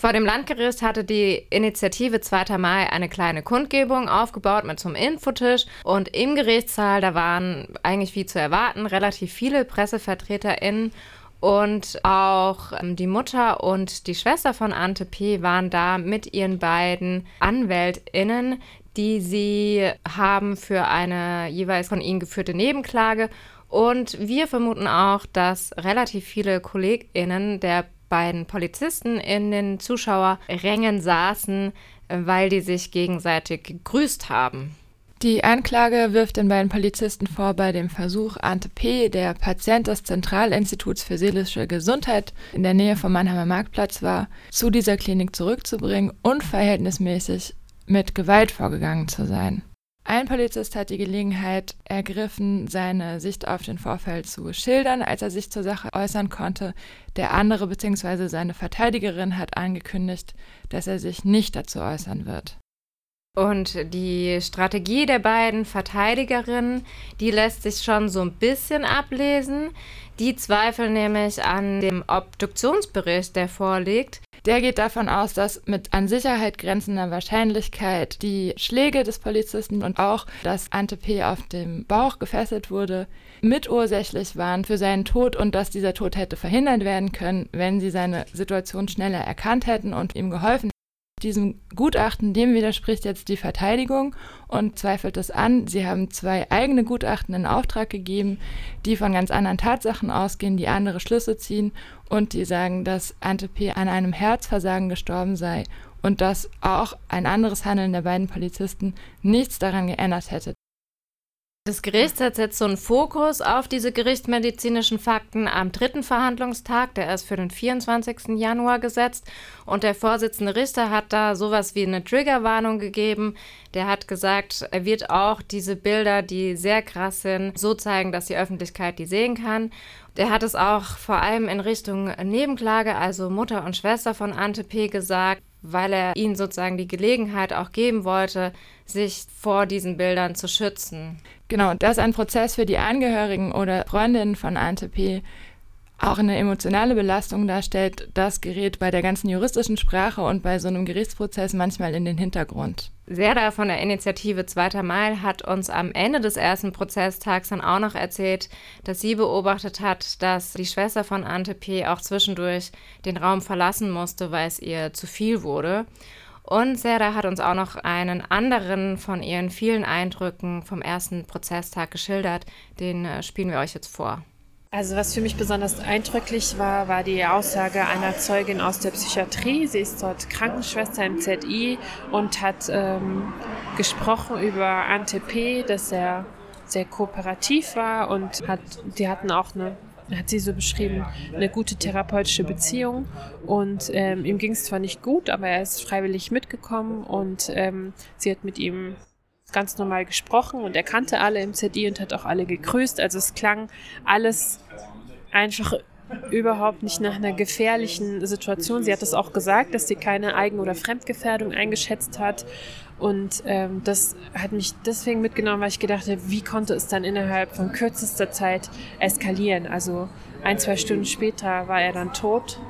Vor dem Landgericht hatte die Initiative 2. Mai eine kleine Kundgebung aufgebaut mit zum Infotisch und im Gerichtssaal, da waren eigentlich wie zu erwarten relativ viele PressevertreterInnen und auch ähm, die Mutter und die Schwester von Ante P. waren da mit ihren beiden AnwältInnen, die sie haben für eine jeweils von ihnen geführte Nebenklage. Und wir vermuten auch, dass relativ viele KollegInnen der beiden Polizisten in den Zuschauerrängen saßen, weil die sich gegenseitig gegrüßt haben. Die Anklage wirft den beiden Polizisten vor, bei dem Versuch, Ante P., der Patient des Zentralinstituts für seelische Gesundheit in der Nähe vom Mannheimer Marktplatz war, zu dieser Klinik zurückzubringen, unverhältnismäßig mit Gewalt vorgegangen zu sein. Ein Polizist hat die Gelegenheit ergriffen, seine Sicht auf den Vorfall zu schildern, als er sich zur Sache äußern konnte. Der andere bzw. seine Verteidigerin hat angekündigt, dass er sich nicht dazu äußern wird. Und die Strategie der beiden Verteidigerinnen, die lässt sich schon so ein bisschen ablesen. Die zweifeln nämlich an dem Obduktionsbericht, der vorliegt. Der geht davon aus, dass mit an Sicherheit grenzender Wahrscheinlichkeit die Schläge des Polizisten und auch, dass Ante P. auf dem Bauch gefesselt wurde, mitursächlich waren für seinen Tod und dass dieser Tod hätte verhindert werden können, wenn sie seine Situation schneller erkannt hätten und ihm geholfen diesem Gutachten, dem widerspricht jetzt die Verteidigung und zweifelt es an. Sie haben zwei eigene Gutachten in Auftrag gegeben, die von ganz anderen Tatsachen ausgehen, die andere Schlüsse ziehen und die sagen, dass Ante P. an einem Herzversagen gestorben sei und dass auch ein anderes Handeln der beiden Polizisten nichts daran geändert hätte. Das Gericht setzt jetzt so einen Fokus auf diese gerichtsmedizinischen Fakten am dritten Verhandlungstag, der ist für den 24. Januar gesetzt. Und der Vorsitzende Richter hat da sowas wie eine Triggerwarnung gegeben. Der hat gesagt, er wird auch diese Bilder, die sehr krass sind, so zeigen, dass die Öffentlichkeit die sehen kann. Der hat es auch vor allem in Richtung Nebenklage, also Mutter und Schwester von Ante P. gesagt, weil er ihnen sozusagen die Gelegenheit auch geben wollte, sich vor diesen Bildern zu schützen. Genau, dass ein Prozess für die Angehörigen oder Freundinnen von Ante P. auch eine emotionale Belastung darstellt, das gerät bei der ganzen juristischen Sprache und bei so einem Gerichtsprozess manchmal in den Hintergrund. Serda von der Initiative Zweiter Mai hat uns am Ende des ersten Prozesstags dann auch noch erzählt, dass sie beobachtet hat, dass die Schwester von Ante P. auch zwischendurch den Raum verlassen musste, weil es ihr zu viel wurde. Und Serda hat uns auch noch einen anderen von ihren vielen Eindrücken vom ersten Prozesstag geschildert. Den äh, spielen wir euch jetzt vor. Also was für mich besonders eindrücklich war, war die Aussage einer Zeugin aus der Psychiatrie. Sie ist dort Krankenschwester im ZI und hat ähm, gesprochen über Ante P., dass er sehr kooperativ war und hat, die hatten auch eine hat sie so beschrieben, eine gute therapeutische Beziehung. Und ähm, ihm ging es zwar nicht gut, aber er ist freiwillig mitgekommen und ähm, sie hat mit ihm ganz normal gesprochen und er kannte alle im ZI und hat auch alle gegrüßt. Also es klang alles einfach überhaupt nicht nach einer gefährlichen Situation. Sie hat es auch gesagt, dass sie keine Eigen- oder Fremdgefährdung eingeschätzt hat. Und ähm, das hat mich deswegen mitgenommen, weil ich gedacht habe, wie konnte es dann innerhalb von kürzester Zeit eskalieren? Also ein, zwei Stunden später war er dann tot.